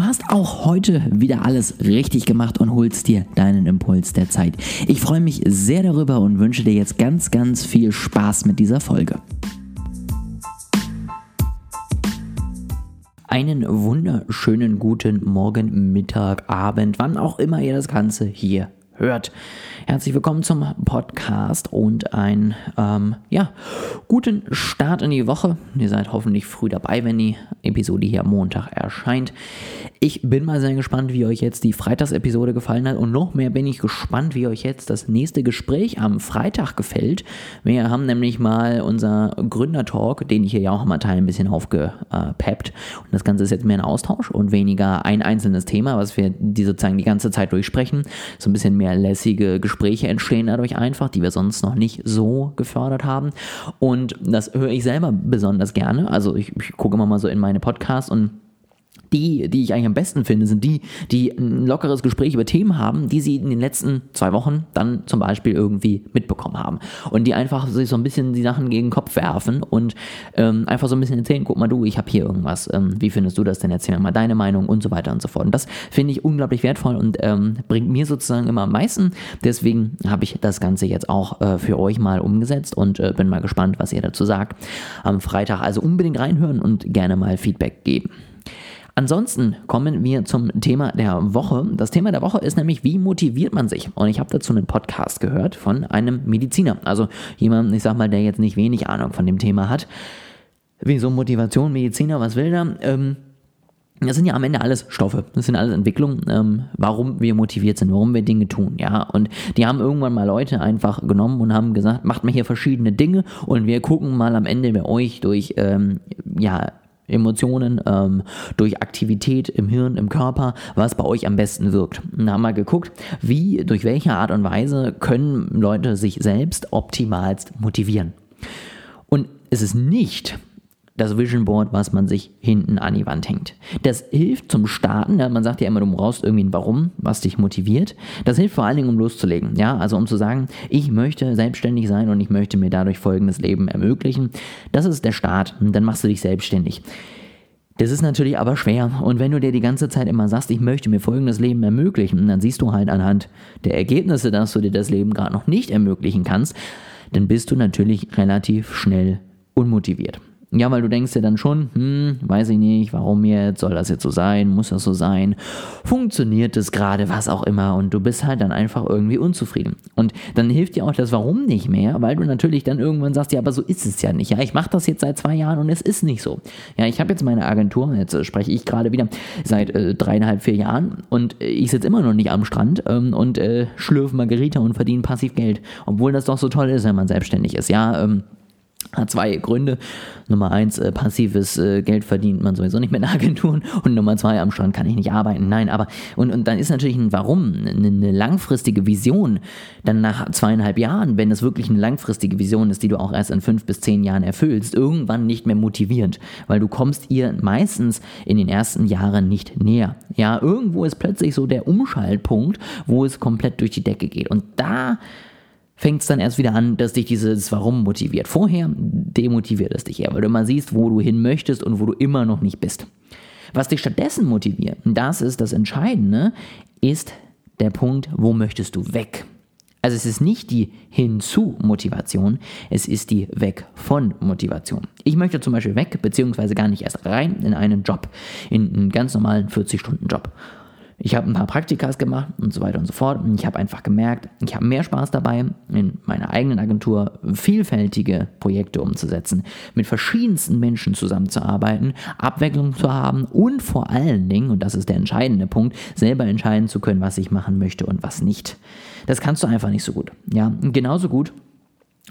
Du hast auch heute wieder alles richtig gemacht und holst dir deinen Impuls der Zeit. Ich freue mich sehr darüber und wünsche dir jetzt ganz, ganz viel Spaß mit dieser Folge. Einen wunderschönen guten Morgen, Mittag, Abend, wann auch immer ihr das Ganze hier hört. Herzlich willkommen zum Podcast und einen ähm, ja, guten Start in die Woche. Ihr seid hoffentlich früh dabei, wenn die Episode hier am Montag erscheint. Ich bin mal sehr gespannt, wie euch jetzt die Freitagsepisode gefallen hat und noch mehr bin ich gespannt, wie euch jetzt das nächste Gespräch am Freitag gefällt. Wir haben nämlich mal unser Gründertalk, den ich hier ja auch mal teile, ein bisschen aufgepeppt und das Ganze ist jetzt mehr ein Austausch und weniger ein einzelnes Thema, was wir die sozusagen die ganze Zeit durchsprechen. So ein bisschen mehr lässige Gespräche Gespräche entstehen dadurch einfach, die wir sonst noch nicht so gefördert haben. Und das höre ich selber besonders gerne. Also ich, ich gucke immer mal so in meine Podcasts und die, die ich eigentlich am besten finde, sind die, die ein lockeres Gespräch über Themen haben, die sie in den letzten zwei Wochen dann zum Beispiel irgendwie mitbekommen haben. Und die einfach sich so ein bisschen die Sachen gegen den Kopf werfen und ähm, einfach so ein bisschen erzählen, guck mal du, ich habe hier irgendwas, ähm, wie findest du das denn? Erzähl mir mal deine Meinung und so weiter und so fort. Und das finde ich unglaublich wertvoll und ähm, bringt mir sozusagen immer am meisten. Deswegen habe ich das Ganze jetzt auch äh, für euch mal umgesetzt und äh, bin mal gespannt, was ihr dazu sagt am Freitag. Also unbedingt reinhören und gerne mal Feedback geben. Ansonsten kommen wir zum Thema der Woche. Das Thema der Woche ist nämlich, wie motiviert man sich? Und ich habe dazu einen Podcast gehört von einem Mediziner. Also jemand, ich sag mal, der jetzt nicht wenig Ahnung von dem Thema hat. Wieso Motivation, Mediziner, was will er? Ähm, das sind ja am Ende alles Stoffe, das sind alles Entwicklungen, ähm, warum wir motiviert sind, warum wir Dinge tun, ja. Und die haben irgendwann mal Leute einfach genommen und haben gesagt, macht mal hier verschiedene Dinge und wir gucken mal am Ende bei euch durch, ähm, ja, Emotionen, ähm, durch Aktivität im Hirn, im Körper, was bei euch am besten wirkt. Da haben wir geguckt, wie, durch welche Art und Weise können Leute sich selbst optimalst motivieren. Und es ist nicht das Vision Board, was man sich hinten an die Wand hängt. Das hilft zum Starten. Ja, man sagt ja immer, du brauchst irgendwie ein Warum, was dich motiviert. Das hilft vor allen Dingen, um loszulegen. Ja, also um zu sagen, ich möchte selbstständig sein und ich möchte mir dadurch folgendes Leben ermöglichen. Das ist der Start. Und dann machst du dich selbstständig. Das ist natürlich aber schwer. Und wenn du dir die ganze Zeit immer sagst, ich möchte mir folgendes Leben ermöglichen, dann siehst du halt anhand der Ergebnisse, dass du dir das Leben gerade noch nicht ermöglichen kannst, dann bist du natürlich relativ schnell unmotiviert. Ja, weil du denkst dir dann schon, hm, weiß ich nicht, warum jetzt, soll das jetzt so sein, muss das so sein, funktioniert es gerade, was auch immer und du bist halt dann einfach irgendwie unzufrieden. Und dann hilft dir auch das Warum nicht mehr, weil du natürlich dann irgendwann sagst, ja, aber so ist es ja nicht. Ja, ich mache das jetzt seit zwei Jahren und es ist nicht so. Ja, ich habe jetzt meine Agentur, jetzt äh, spreche ich gerade wieder, seit äh, dreieinhalb, vier Jahren und äh, ich sitze immer noch nicht am Strand ähm, und äh, schlürfe Margarita und verdiene passiv Geld, obwohl das doch so toll ist, wenn man selbstständig ist. Ja, ähm, hat zwei Gründe. Nummer eins, äh, passives äh, Geld verdient man sowieso nicht mit Agenturen. Und Nummer zwei, am Strand kann ich nicht arbeiten. Nein, aber, und, und dann ist natürlich ein Warum, eine, eine langfristige Vision, dann nach zweieinhalb Jahren, wenn es wirklich eine langfristige Vision ist, die du auch erst in fünf bis zehn Jahren erfüllst, irgendwann nicht mehr motivierend. Weil du kommst ihr meistens in den ersten Jahren nicht näher. Ja, irgendwo ist plötzlich so der Umschaltpunkt, wo es komplett durch die Decke geht. Und da fängt es dann erst wieder an, dass dich dieses Warum motiviert. Vorher demotiviert es dich eher, weil du immer siehst, wo du hin möchtest und wo du immer noch nicht bist. Was dich stattdessen motiviert, das ist das Entscheidende, ist der Punkt, wo möchtest du weg? Also es ist nicht die Hinzu-Motivation, es ist die Weg von Motivation. Ich möchte zum Beispiel weg, beziehungsweise gar nicht erst rein in einen Job, in einen ganz normalen 40-Stunden-Job. Ich habe ein paar Praktikas gemacht und so weiter und so fort. Und ich habe einfach gemerkt, ich habe mehr Spaß dabei, in meiner eigenen Agentur vielfältige Projekte umzusetzen, mit verschiedensten Menschen zusammenzuarbeiten, Abwechslung zu haben und vor allen Dingen, und das ist der entscheidende Punkt, selber entscheiden zu können, was ich machen möchte und was nicht. Das kannst du einfach nicht so gut. Ja, genauso gut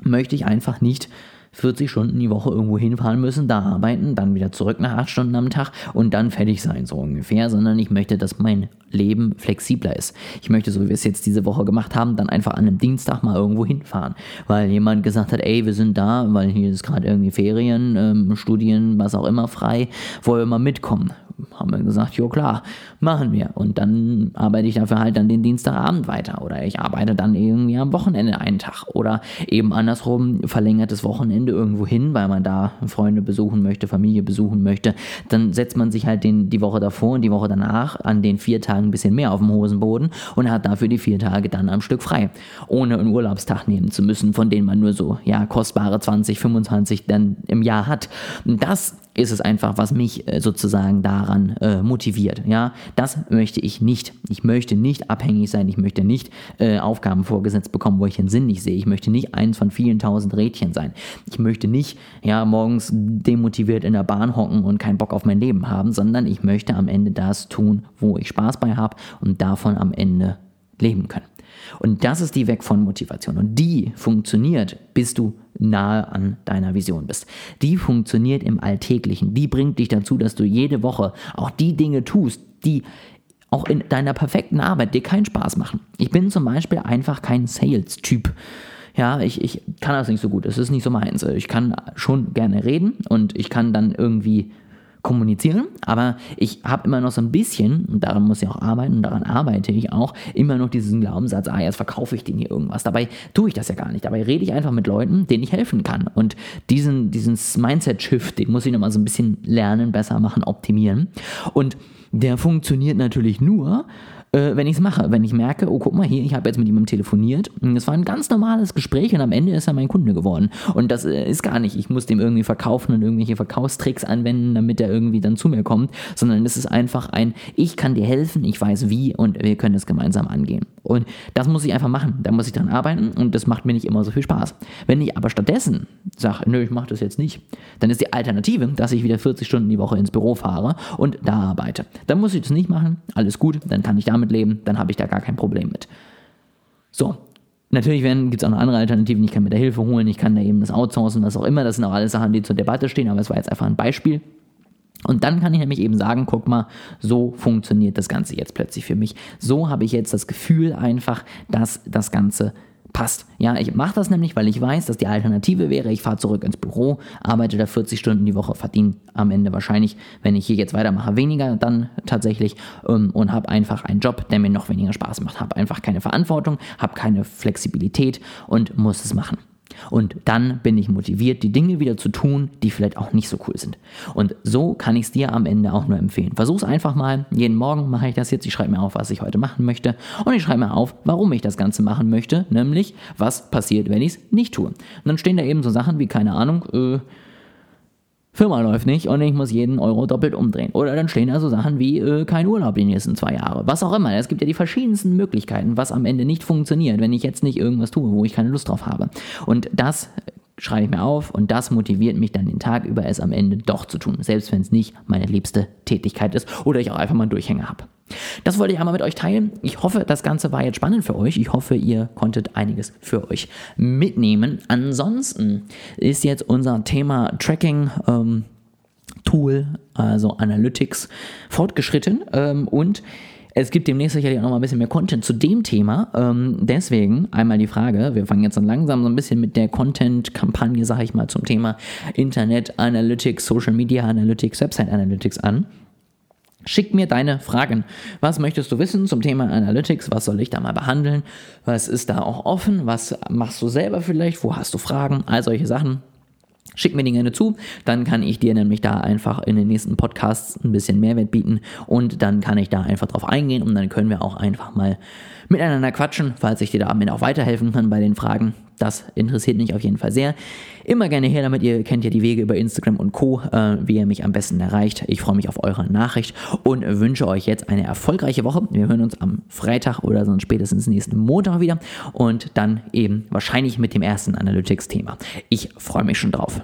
möchte ich einfach nicht 40 Stunden die Woche irgendwo hinfahren müssen, da arbeiten, dann wieder zurück nach 8 Stunden am Tag und dann fertig sein, so ungefähr, sondern ich möchte, dass mein Leben flexibler ist. Ich möchte, so wie wir es jetzt diese Woche gemacht haben, dann einfach an einem Dienstag mal irgendwo hinfahren, weil jemand gesagt hat, ey, wir sind da, weil hier ist gerade irgendwie Ferien, ähm, Studien, was auch immer frei, wollen wir mal mitkommen haben wir gesagt, jo klar, machen wir. Und dann arbeite ich dafür halt dann den Dienstagabend weiter oder ich arbeite dann irgendwie am Wochenende einen Tag oder eben andersrum verlängertes Wochenende irgendwo hin, weil man da Freunde besuchen möchte, Familie besuchen möchte. Dann setzt man sich halt den, die Woche davor und die Woche danach an den vier Tagen ein bisschen mehr auf dem Hosenboden und hat dafür die vier Tage dann am Stück frei, ohne einen Urlaubstag nehmen zu müssen, von denen man nur so ja kostbare 20, 25 dann im Jahr hat. Und das ist es einfach, was mich äh, sozusagen daran äh, motiviert. Ja, das möchte ich nicht. Ich möchte nicht abhängig sein. Ich möchte nicht äh, Aufgaben vorgesetzt bekommen, wo ich den Sinn nicht sehe. Ich möchte nicht eins von vielen tausend Rädchen sein. Ich möchte nicht ja morgens demotiviert in der Bahn hocken und keinen Bock auf mein Leben haben, sondern ich möchte am Ende das tun, wo ich Spaß bei habe und davon am Ende leben können. Und das ist die Weg von Motivation. Und die funktioniert, bis du nahe an deiner Vision bist. Die funktioniert im Alltäglichen. Die bringt dich dazu, dass du jede Woche auch die Dinge tust, die auch in deiner perfekten Arbeit dir keinen Spaß machen. Ich bin zum Beispiel einfach kein Sales-Typ. Ja, ich, ich kann das nicht so gut. Es ist nicht so meins. Ich kann schon gerne reden und ich kann dann irgendwie kommunizieren, aber ich habe immer noch so ein bisschen, und daran muss ich auch arbeiten, und daran arbeite ich auch, immer noch diesen Glaubenssatz, ah, jetzt verkaufe ich denen hier irgendwas. Dabei tue ich das ja gar nicht. Dabei rede ich einfach mit Leuten, denen ich helfen kann. Und diesen, diesen Mindset-Shift, den muss ich nochmal so ein bisschen lernen, besser machen, optimieren. Und der funktioniert natürlich nur, äh, wenn ich es mache. Wenn ich merke, oh, guck mal hier, ich habe jetzt mit jemandem telefoniert es war ein ganz normales Gespräch und am Ende ist er mein Kunde geworden. Und das äh, ist gar nicht, ich muss dem irgendwie verkaufen und irgendwelche Verkaufstricks anwenden, damit er irgendwie dann zu mir kommt, sondern es ist einfach ein, ich kann dir helfen, ich weiß wie und wir können es gemeinsam angehen. Und das muss ich einfach machen. Da muss ich dran arbeiten und das macht mir nicht immer so viel Spaß. Wenn ich aber stattdessen sage, nö, ich mache das jetzt nicht, dann ist die Alternative, dass ich wieder 40 Stunden die Woche ins Büro fahre und da arbeite. Dann muss ich das nicht machen, alles gut, dann kann ich damit leben, dann habe ich da gar kein Problem mit. So, Natürlich gibt es auch noch andere Alternativen. Ich kann mir da Hilfe holen, ich kann da eben das outsourcen, was auch immer. Das sind auch alles Sachen, die zur Debatte stehen, aber es war jetzt einfach ein Beispiel. Und dann kann ich nämlich eben sagen, guck mal, so funktioniert das Ganze jetzt plötzlich für mich. So habe ich jetzt das Gefühl einfach, dass das Ganze passt. Ja, ich mache das nämlich, weil ich weiß, dass die Alternative wäre, ich fahre zurück ins Büro, arbeite da 40 Stunden die Woche, verdiene am Ende wahrscheinlich, wenn ich hier jetzt weitermache, weniger dann tatsächlich ähm, und habe einfach einen Job, der mir noch weniger Spaß macht. Habe einfach keine Verantwortung, habe keine Flexibilität und muss es machen. Und dann bin ich motiviert, die Dinge wieder zu tun, die vielleicht auch nicht so cool sind. Und so kann ich es dir am Ende auch nur empfehlen. Versuch es einfach mal. Jeden Morgen mache ich das jetzt. Ich schreibe mir auf, was ich heute machen möchte. Und ich schreibe mir auf, warum ich das Ganze machen möchte. Nämlich, was passiert, wenn ich es nicht tue. Und dann stehen da eben so Sachen wie, keine Ahnung, äh, Firma läuft nicht und ich muss jeden Euro doppelt umdrehen. Oder dann stehen da so Sachen wie äh, kein Urlaub die nächsten zwei Jahre. Was auch immer. Es gibt ja die verschiedensten Möglichkeiten, was am Ende nicht funktioniert, wenn ich jetzt nicht irgendwas tue, wo ich keine Lust drauf habe. Und das schreibe ich mir auf und das motiviert mich dann den Tag über es am Ende doch zu tun, selbst wenn es nicht meine liebste Tätigkeit ist oder ich auch einfach mal einen Durchhänger habe. Das wollte ich einmal mit euch teilen. Ich hoffe, das Ganze war jetzt spannend für euch. Ich hoffe, ihr konntet einiges für euch mitnehmen. Ansonsten ist jetzt unser Thema Tracking. Ähm, Tool, also Analytics, fortgeschritten ähm, und es gibt demnächst sicherlich auch noch mal ein bisschen mehr Content zu dem Thema. Ähm, deswegen einmal die Frage, wir fangen jetzt dann langsam so ein bisschen mit der Content-Kampagne, sage ich mal, zum Thema Internet Analytics, Social Media Analytics, Website Analytics an. Schick mir deine Fragen. Was möchtest du wissen zum Thema Analytics? Was soll ich da mal behandeln? Was ist da auch offen? Was machst du selber vielleicht? Wo hast du Fragen? All solche Sachen. Schick mir die gerne zu, dann kann ich dir nämlich da einfach in den nächsten Podcasts ein bisschen Mehrwert bieten. Und dann kann ich da einfach drauf eingehen und dann können wir auch einfach mal miteinander quatschen, falls ich dir damit auch weiterhelfen kann bei den Fragen. Das interessiert mich auf jeden Fall sehr. Immer gerne her damit, ihr kennt ja die Wege über Instagram und Co., äh, wie ihr mich am besten erreicht. Ich freue mich auf eure Nachricht und wünsche euch jetzt eine erfolgreiche Woche. Wir hören uns am Freitag oder sonst spätestens nächsten Montag wieder und dann eben wahrscheinlich mit dem ersten Analytics-Thema. Ich freue mich schon drauf.